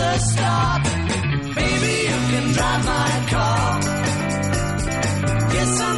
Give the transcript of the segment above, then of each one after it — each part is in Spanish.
a start. Baby, you can drive my car. Yes, I'm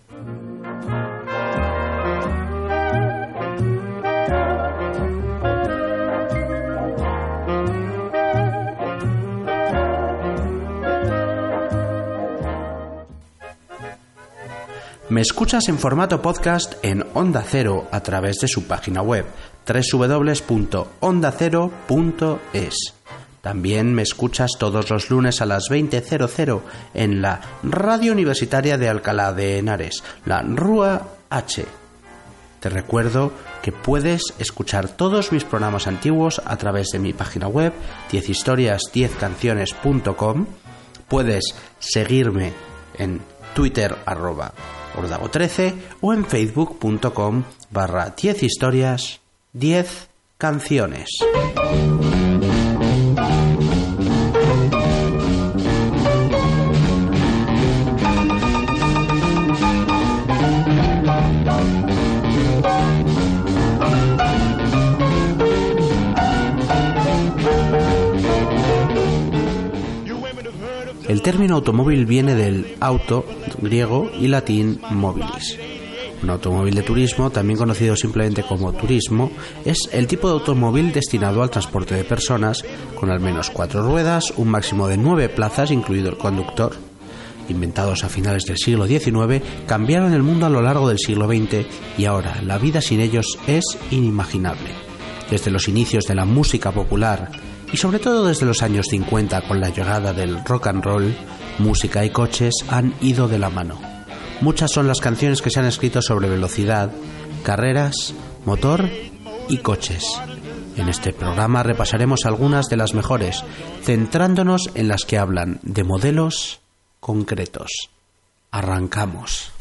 Me escuchas en formato podcast en Onda Cero a través de su página web www.ondacero.es. También me escuchas todos los lunes a las 20.00 en la Radio Universitaria de Alcalá de Henares, la RUA H. Te recuerdo que puedes escuchar todos mis programas antiguos a través de mi página web 10historias10canciones.com. Puedes seguirme en Twitter arroba ordago13 o en facebook.com barra 10 historias 10 canciones. El término automóvil viene del auto griego y latín mobilis. Un automóvil de turismo, también conocido simplemente como turismo, es el tipo de automóvil destinado al transporte de personas con al menos cuatro ruedas, un máximo de nueve plazas, incluido el conductor. Inventados a finales del siglo XIX, cambiaron el mundo a lo largo del siglo XX y ahora la vida sin ellos es inimaginable. Desde los inicios de la música popular y sobre todo desde los años 50 con la llegada del rock and roll, música y coches han ido de la mano. Muchas son las canciones que se han escrito sobre velocidad, carreras, motor y coches. En este programa repasaremos algunas de las mejores, centrándonos en las que hablan de modelos concretos. Arrancamos.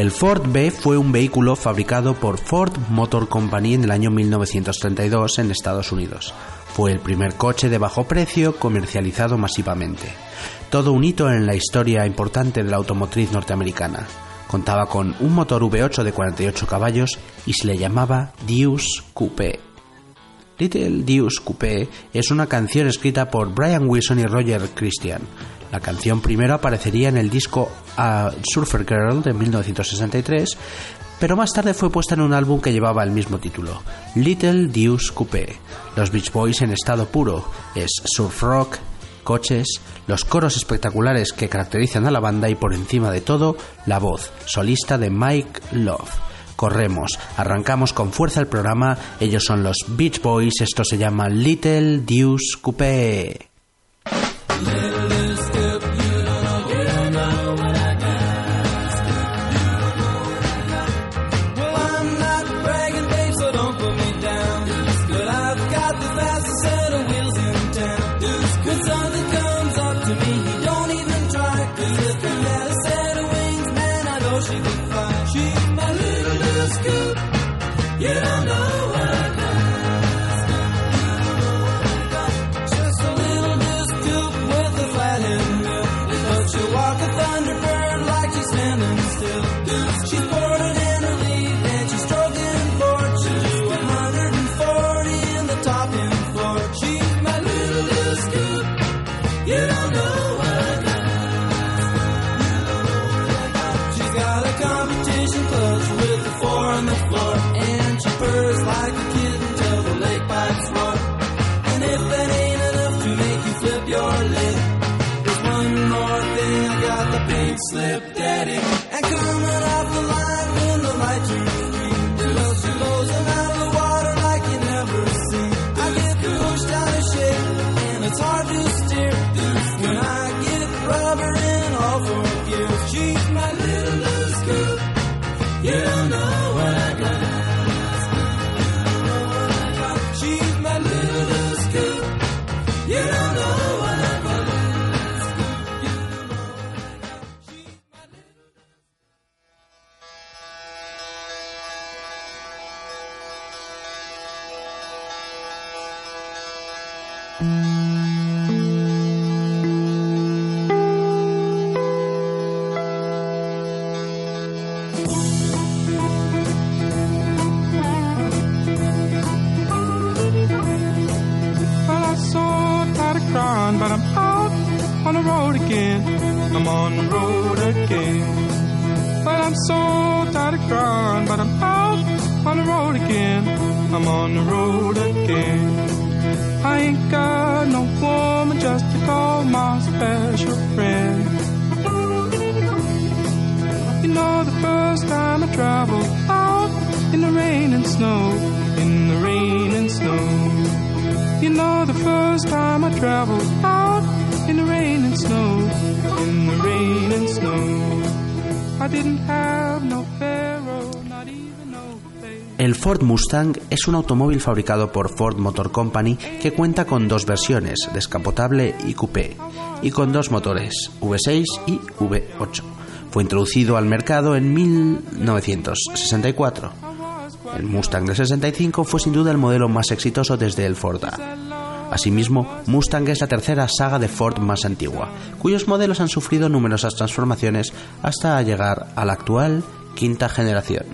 El Ford B fue un vehículo fabricado por Ford Motor Company en el año 1932 en Estados Unidos. Fue el primer coche de bajo precio comercializado masivamente. Todo un hito en la historia importante de la automotriz norteamericana. Contaba con un motor V8 de 48 caballos y se le llamaba Deuce Coupé. Little Deuce Coupé es una canción escrita por Brian Wilson y Roger Christian. La canción primero aparecería en el disco A Surfer Girl de 1963, pero más tarde fue puesta en un álbum que llevaba el mismo título, Little Deuce Coupé. Los Beach Boys en estado puro es surf rock, coches, los coros espectaculares que caracterizan a la banda y por encima de todo, la voz solista de Mike Love corremos, arrancamos con fuerza el programa, ellos son los Beach Boys, esto se llama Little Deuce Coupé. El Ford Mustang es un automóvil fabricado por Ford Motor Company que cuenta con dos versiones, descapotable y coupé, y con dos motores, V6 y V8. Fue introducido al mercado en 1964. El Mustang de 65 fue sin duda el modelo más exitoso desde el Ford A. Asimismo, Mustang es la tercera saga de Ford más antigua, cuyos modelos han sufrido numerosas transformaciones hasta llegar a la actual quinta generación.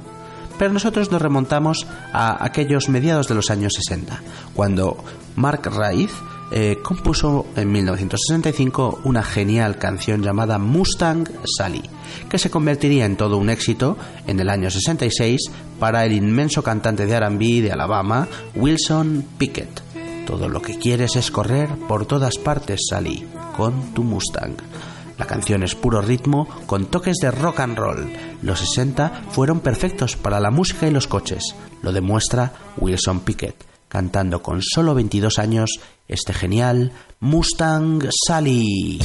Pero nosotros nos remontamos a aquellos mediados de los años 60, cuando Mark Raiz eh, compuso en 1965 una genial canción llamada Mustang Sally, que se convertiría en todo un éxito en el año 66 para el inmenso cantante de RB de Alabama, Wilson Pickett. Todo lo que quieres es correr por todas partes, Sally, con tu Mustang. La canción es puro ritmo con toques de rock and roll. Los 60 fueron perfectos para la música y los coches. Lo demuestra Wilson Pickett cantando con solo 22 años este genial Mustang Sally.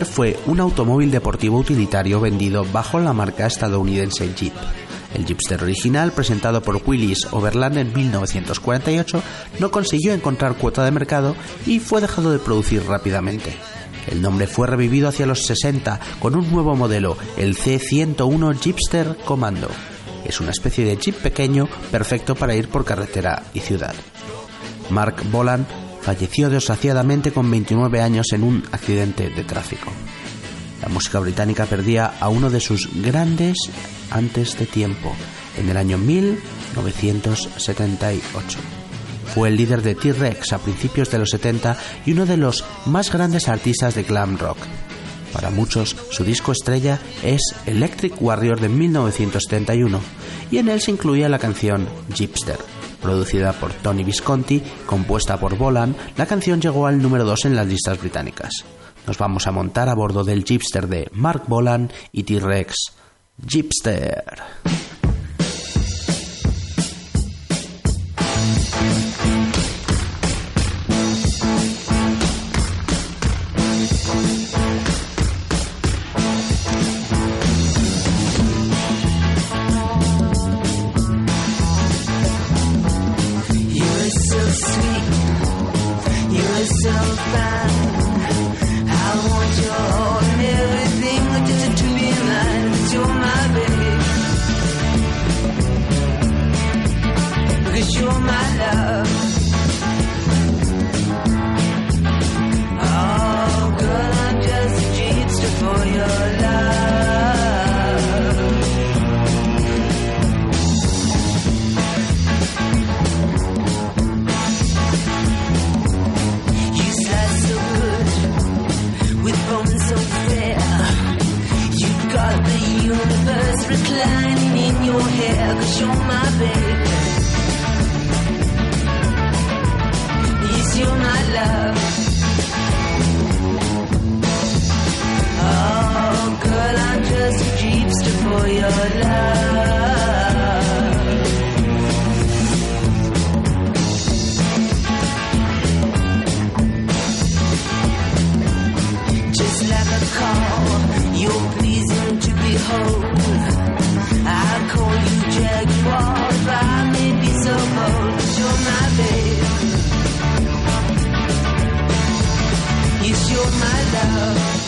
Fue un automóvil deportivo utilitario vendido bajo la marca estadounidense Jeep. El Jeepster original, presentado por Willis Overland en 1948, no consiguió encontrar cuota de mercado y fue dejado de producir rápidamente. El nombre fue revivido hacia los 60 con un nuevo modelo, el C101 Jeepster Commando. Es una especie de jeep pequeño perfecto para ir por carretera y ciudad. Mark Boland falleció desgraciadamente con 29 años en un accidente de tráfico. La música británica perdía a uno de sus grandes antes de tiempo, en el año 1978. Fue el líder de T-Rex a principios de los 70 y uno de los más grandes artistas de glam rock. Para muchos, su disco estrella es Electric Warrior de 1971 y en él se incluía la canción Jeepster. Producida por Tony Visconti, compuesta por Bolan, la canción llegó al número 2 en las listas británicas. Nos vamos a montar a bordo del Jeepster de Mark Bolan y T-Rex. Jeepster. Like call, you're pleasing to behold. I call you Jaguar, if I may be so bold, you're my babe. Yes, you're my love.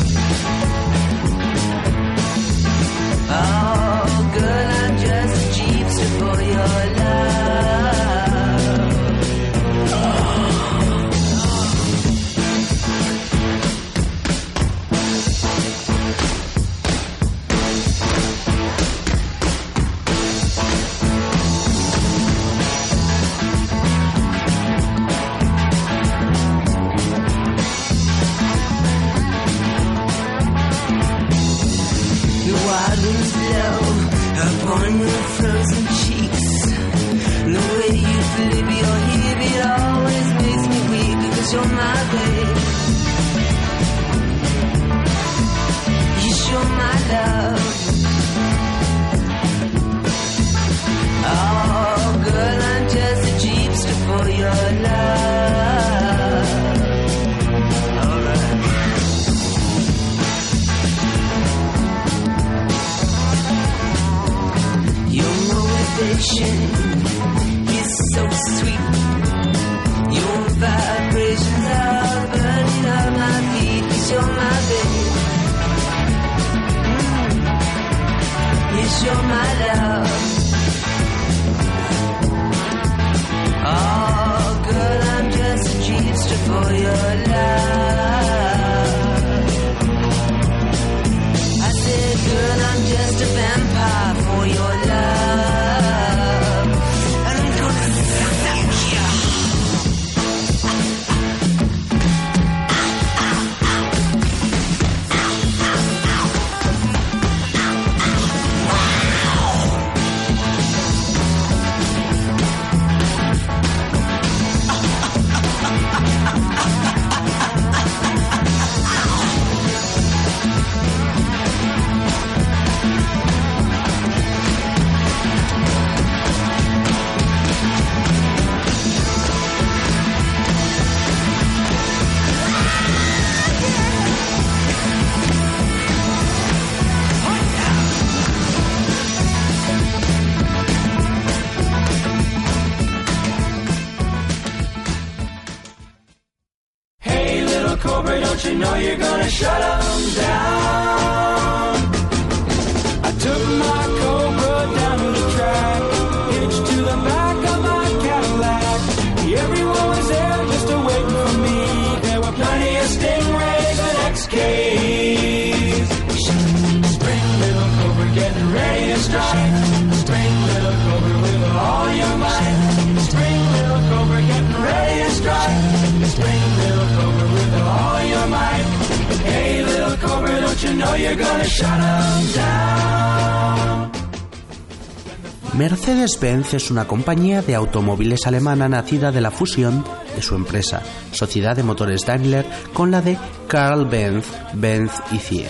Mercedes-Benz es una compañía de automóviles alemana nacida de la fusión de su empresa, Sociedad de Motores Daimler, con la de Karl Benz, Benz y CIE.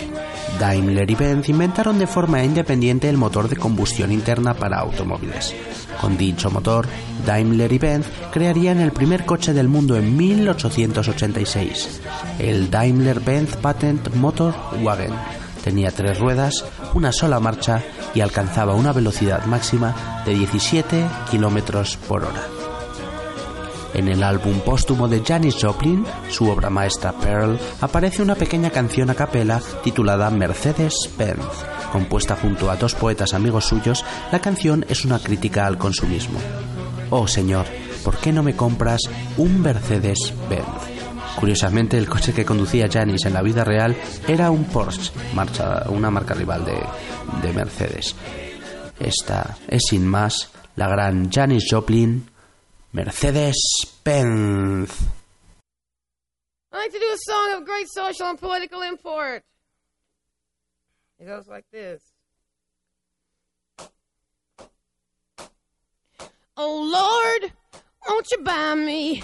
Daimler y Benz inventaron de forma independiente el motor de combustión interna para automóviles. Con dicho motor, Daimler y Benz crearían el primer coche del mundo en 1886, el Daimler-Benz Patent Motor Wagen. Tenía tres ruedas, una sola marcha y alcanzaba una velocidad máxima de 17 kilómetros por hora. En el álbum póstumo de Janis Joplin, su obra maestra Pearl, aparece una pequeña canción a capela titulada Mercedes-Benz. Compuesta junto a dos poetas amigos suyos, la canción es una crítica al consumismo. Oh Señor, ¿por qué no me compras un Mercedes-Benz? Curiosamente, el coche que conducía Janis en la vida real era un Porsche, marcha, una marca rival de, de Mercedes. Esta es sin más la gran Janis Joplin, Mercedes Benz. I like to do a song of great social and political import. It goes like this. Oh Lord, won't you buy me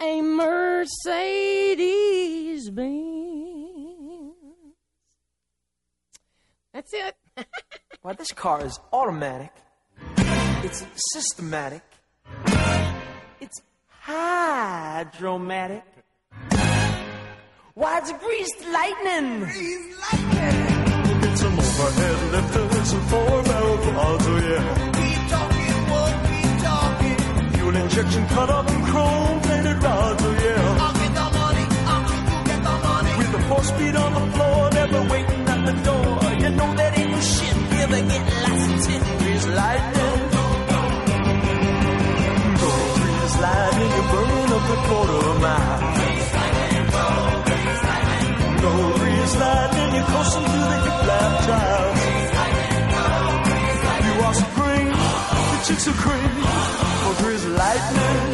a Mercedes Benz? That's it. Why, this car is automatic. It's systematic. It's hydromatic. Why, it's greased lightning. Greased lightning. Get some overhead lifters and four barrel quads, oh yeah. Keep talking, won't keep talking. Fuel injection cut up and chrome rods, oh yeah. I'll get the money, I'll get the money. With the four speed on the floor, never waiting at the door. You know that ain't no shit, you ever get of tin. Grease lightning. Go grease lightning, you're burning up a quarter mile. No grease lightning, you're coasting through the hip lap trials. You are supreme, the chicks are cream. For grease lightning.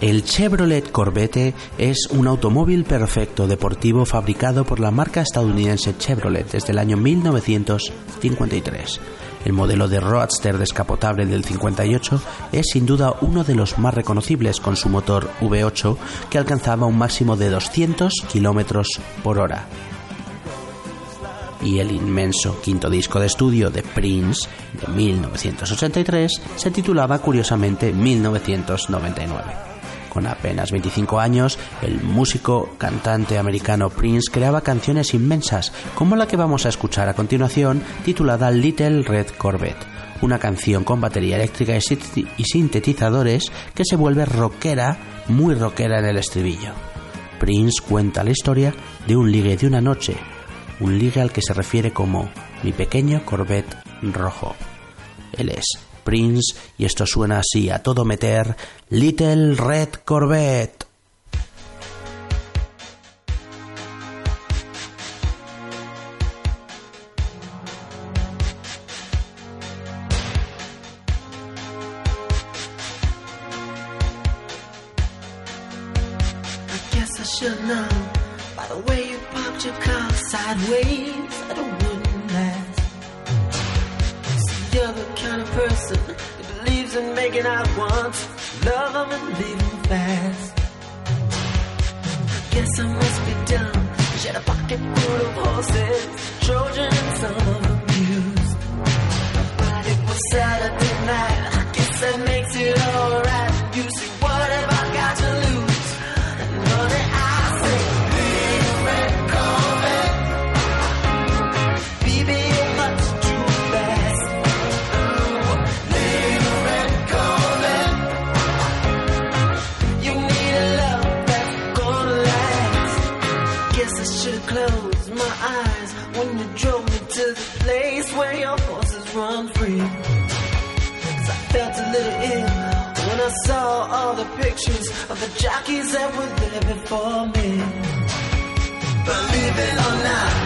El Chevrolet Corvette es un automóvil perfecto deportivo fabricado por la marca estadounidense Chevrolet desde el año 1953. El modelo de Roadster descapotable del 58 es sin duda uno de los más reconocibles con su motor V8 que alcanzaba un máximo de 200 kilómetros por hora. Y el inmenso quinto disco de estudio de Prince de 1983 se titulaba curiosamente 1999. Con apenas 25 años, el músico cantante americano Prince creaba canciones inmensas, como la que vamos a escuchar a continuación, titulada Little Red Corvette, una canción con batería eléctrica y sintetizadores que se vuelve rockera, muy rockera en el estribillo. Prince cuenta la historia de un ligue de una noche, un ligue al que se refiere como mi pequeño Corvette rojo. Él es Prince y esto suena así a todo meter Little Red Corvette. The pictures of the jockeys that were there before me. Believe it or not,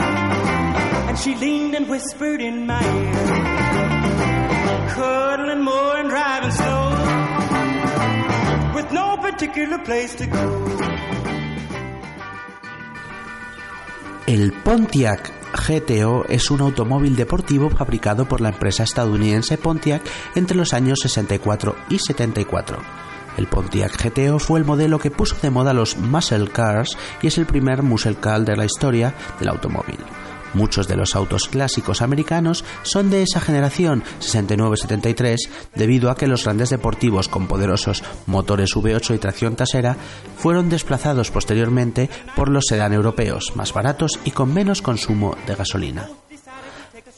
And she leaned and whispered in my ear. More and driving slow. With no particular place to go. El Pontiac GTO es un automóvil deportivo fabricado por la empresa estadounidense Pontiac entre los años 64 y 74. El Pontiac GTO fue el modelo que puso de moda los muscle cars y es el primer muscle car de la historia del automóvil. Muchos de los autos clásicos americanos son de esa generación 69-73 debido a que los grandes deportivos con poderosos motores V8 y tracción trasera fueron desplazados posteriormente por los sedán europeos más baratos y con menos consumo de gasolina.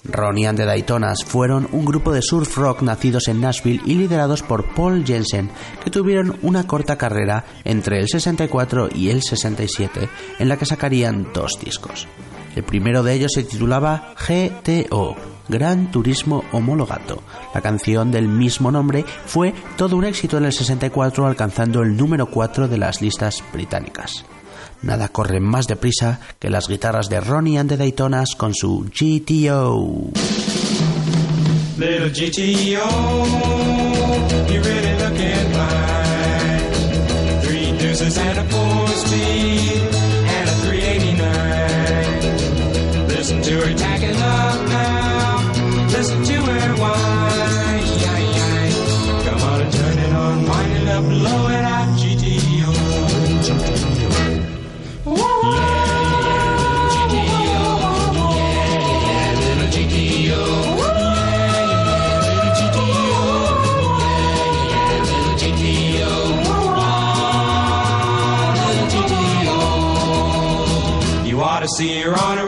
Ronnie and the Daytonas fueron un grupo de surf rock nacidos en Nashville y liderados por Paul Jensen, que tuvieron una corta carrera entre el 64 y el 67, en la que sacarían dos discos. El primero de ellos se titulaba GTO, Gran Turismo Homologato. La canción del mismo nombre fue todo un éxito en el 64, alcanzando el número 4 de las listas británicas. Nada corre más deprisa que las guitarras de Ronnie and the Daytonas con su GTO. Little GTO. Three and a four speed and a 389. Listen to her tack it up now. Listen to her whine. Come on and turn it on, wind it up, blow it out, GTO. GTO. Yeah. to see her on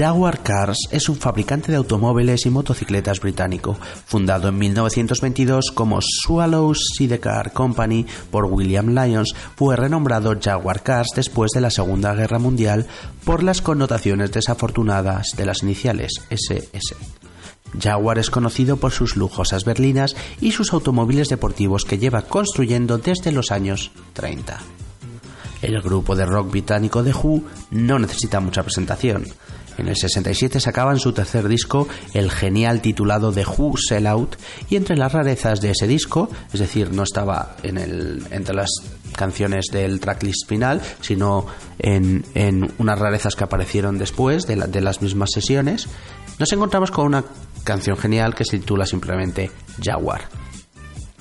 Jaguar Cars es un fabricante de automóviles y motocicletas británico, fundado en 1922 como Swallow Sidecar Company por William Lyons, fue renombrado Jaguar Cars después de la Segunda Guerra Mundial por las connotaciones desafortunadas de las iniciales SS. Jaguar es conocido por sus lujosas berlinas y sus automóviles deportivos que lleva construyendo desde los años 30. El grupo de rock británico The Who no necesita mucha presentación. En el 67 sacaban su tercer disco, el genial titulado The Who Sell Out, y entre las rarezas de ese disco, es decir, no estaba en el, entre las canciones del tracklist final, sino en, en unas rarezas que aparecieron después de, la- de las mismas sesiones, nos encontramos con una canción genial que se titula simplemente Jaguar.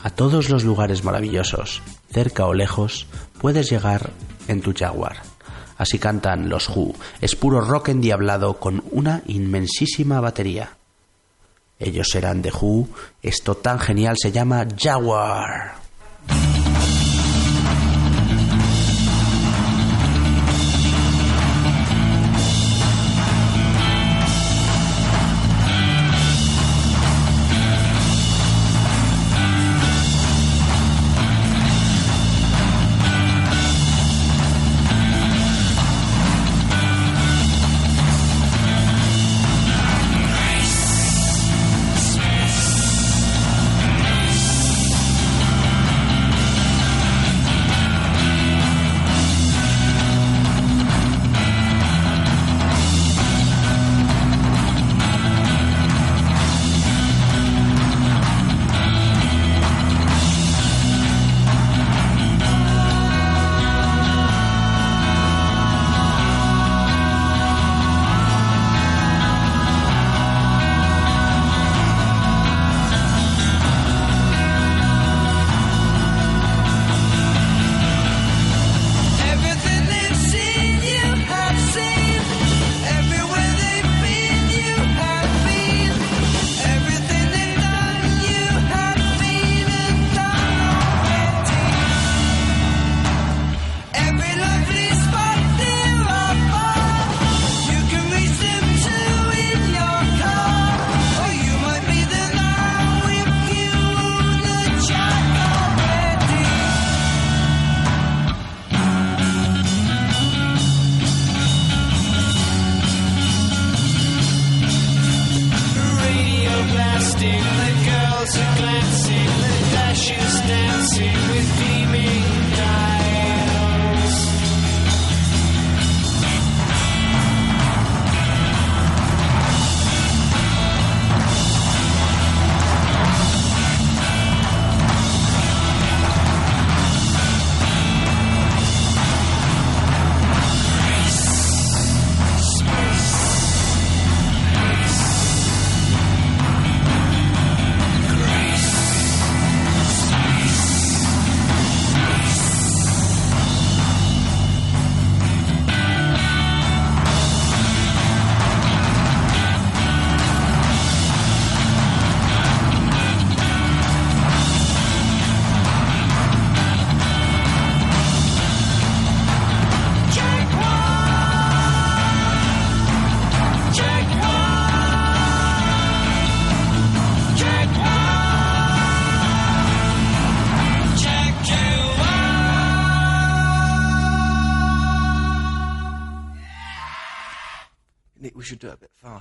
A todos los lugares maravillosos, cerca o lejos, puedes llegar en tu Jaguar. Así cantan los Who. Es puro rock endiablado con una inmensísima batería. Ellos serán de Who. Esto tan genial se llama Jaguar.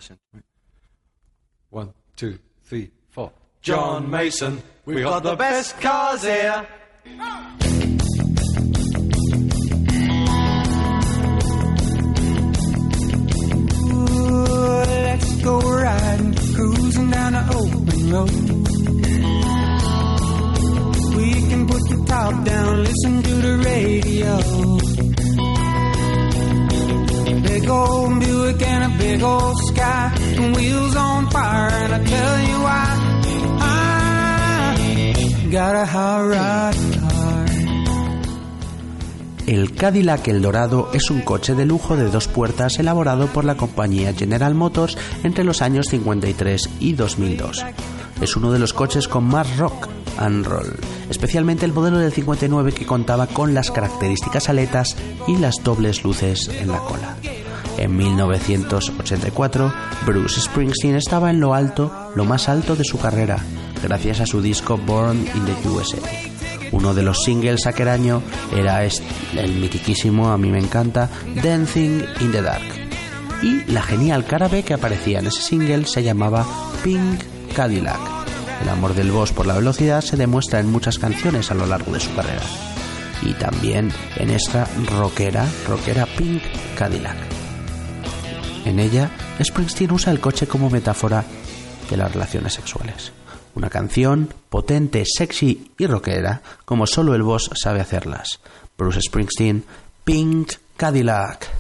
Bit faster. One, two, three, four. John Mason, we've got the best cars here. Let's Cadillac El Dorado es un coche de lujo de dos puertas elaborado por la compañía General Motors entre los años 53 y 2002. Es uno de los coches con más rock and roll, especialmente el modelo del 59 que contaba con las características aletas y las dobles luces en la cola. En 1984, Bruce Springsteen estaba en lo alto, lo más alto de su carrera, gracias a su disco Born in the USA. Uno de los singles aquel año era este, el mitiquísimo, a mí me encanta, Dancing in the Dark. Y la genial cara B que aparecía en ese single se llamaba Pink Cadillac. El amor del boss por la velocidad se demuestra en muchas canciones a lo largo de su carrera. Y también en esta rockera, rockera Pink Cadillac. En ella, Springsteen usa el coche como metáfora de las relaciones sexuales. Una canción potente, sexy y rockera, como solo el boss sabe hacerlas. Bruce Springsteen, Pink Cadillac.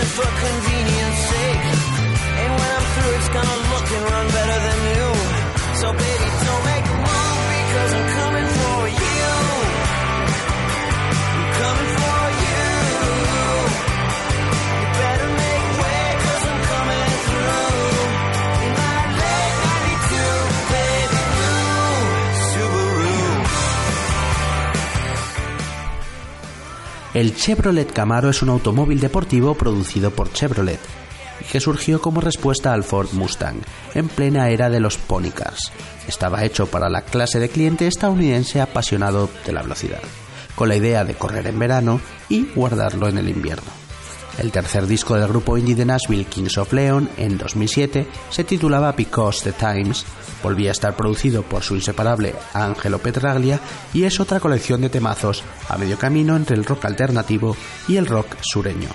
For convenience El Chevrolet Camaro es un automóvil deportivo producido por Chevrolet que surgió como respuesta al Ford Mustang en plena era de los pony cars. Estaba hecho para la clase de cliente estadounidense apasionado de la velocidad, con la idea de correr en verano y guardarlo en el invierno. El tercer disco del grupo indie de Nashville Kings of Leon en 2007 se titulaba Because the Times, volvía a estar producido por su inseparable Angelo Petraglia y es otra colección de temazos a medio camino entre el rock alternativo y el rock sureño.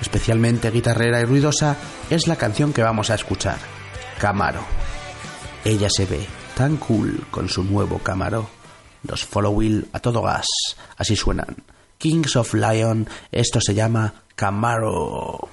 Especialmente guitarrera y ruidosa es la canción que vamos a escuchar, Camaro. Ella se ve tan cool con su nuevo Camaro. Los Follow Will a todo gas, así suenan. Kings of Lion, esto se llama Camaro.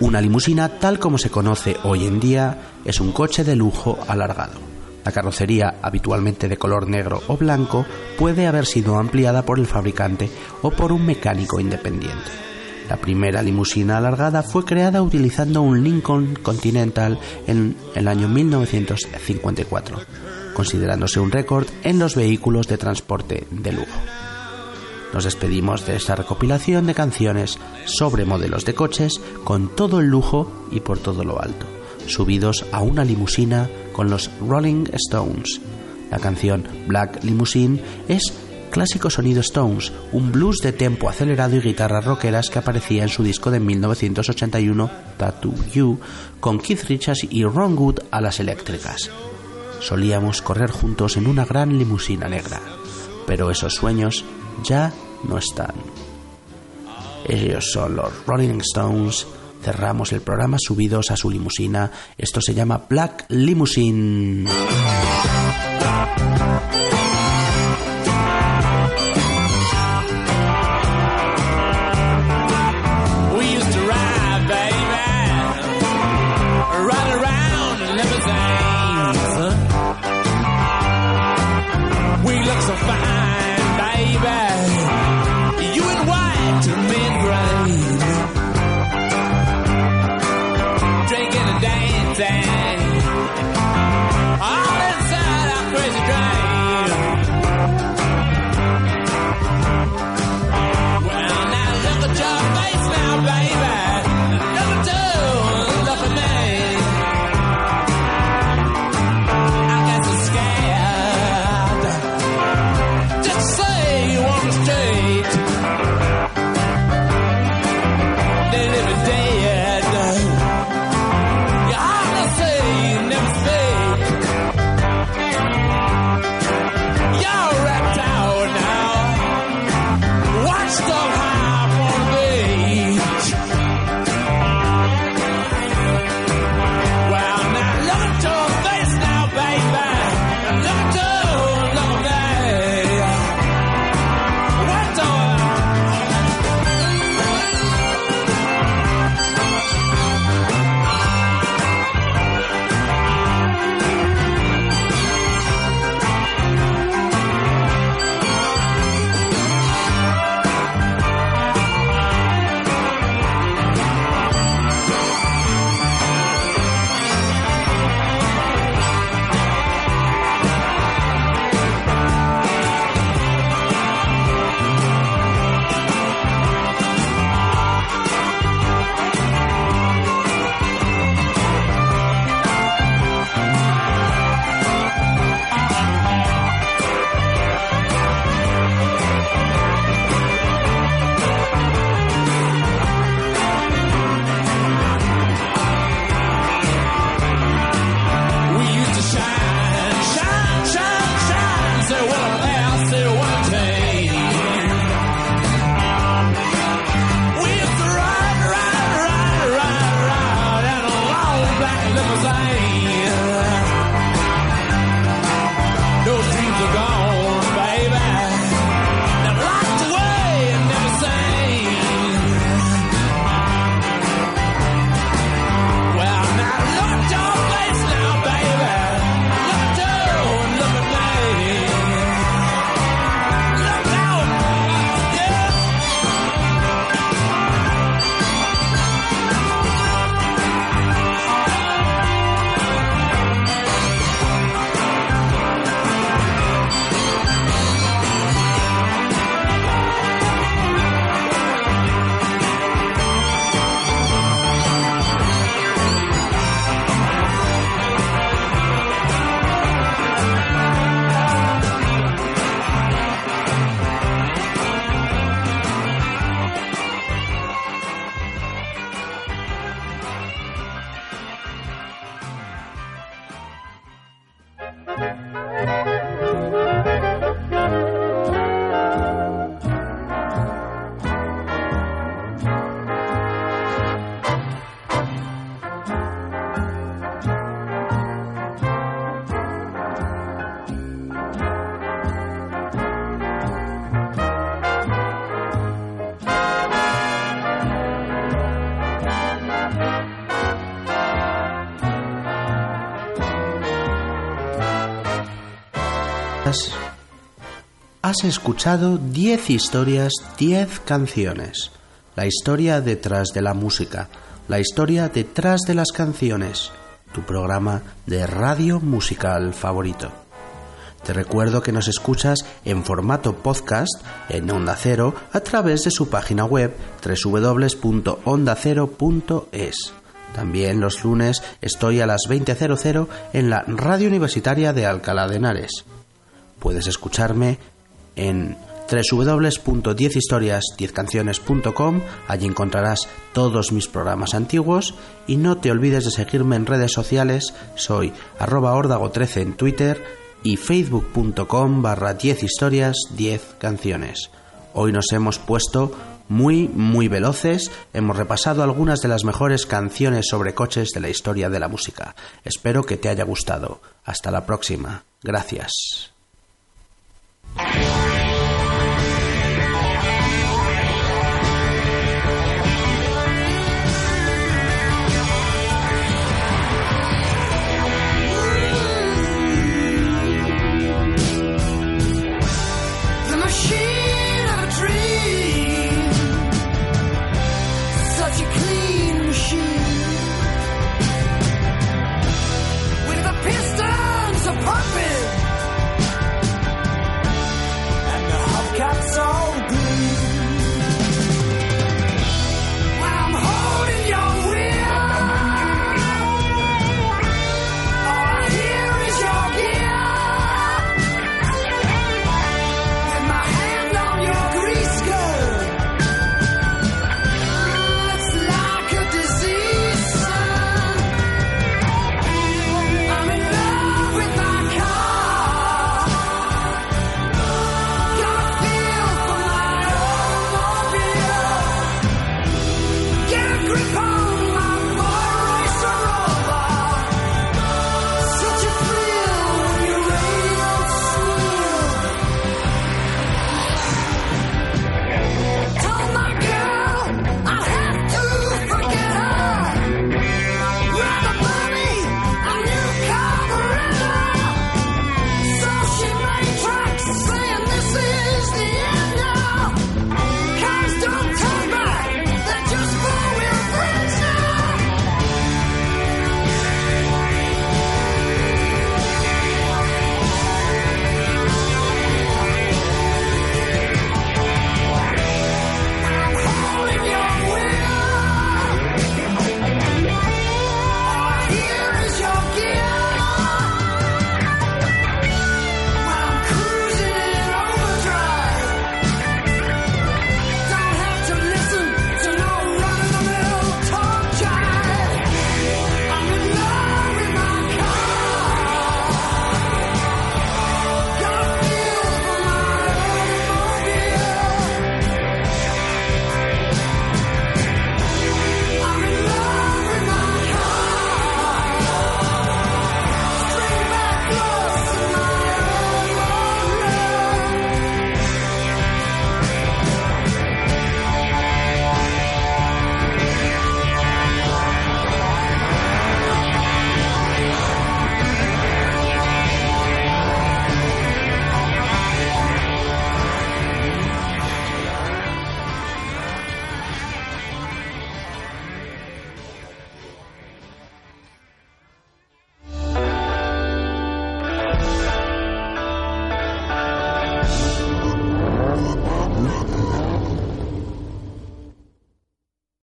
Una limusina, tal como se conoce hoy en día, es un coche de lujo alargado. La carrocería, habitualmente de color negro o blanco, puede haber sido ampliada por el fabricante o por un mecánico independiente. La primera limusina alargada fue creada utilizando un Lincoln Continental en el año 1954, considerándose un récord en los vehículos de transporte de lujo. Nos despedimos de esta recopilación de canciones sobre modelos de coches con todo el lujo y por todo lo alto, subidos a una limusina con los Rolling Stones. La canción Black Limousine es clásico sonido Stones, un blues de tempo acelerado y guitarras rockeras que aparecía en su disco de 1981 Tattoo You con Keith Richards y Ron Wood a las eléctricas. Solíamos correr juntos en una gran limusina negra, pero esos sueños ya no están. Ellos son los Rolling Stones. Cerramos el programa subidos a su limusina. Esto se llama Black Limousine. Has escuchado 10 historias, 10 canciones. La historia detrás de la música, la historia detrás de las canciones. Tu programa de radio musical favorito. Te recuerdo que nos escuchas en formato podcast en Onda Cero a través de su página web www.ondacero.es. También los lunes estoy a las 20.00 en la Radio Universitaria de Alcalá de Henares. Puedes escucharme en www.10historias10canciones.com. Allí encontrarás todos mis programas antiguos y no te olvides de seguirme en redes sociales. Soy arroba órdago13 en Twitter y facebook.com barra 10 historias 10 canciones. Hoy nos hemos puesto muy, muy veloces. Hemos repasado algunas de las mejores canciones sobre coches de la historia de la música. Espero que te haya gustado. Hasta la próxima. Gracias. Bye.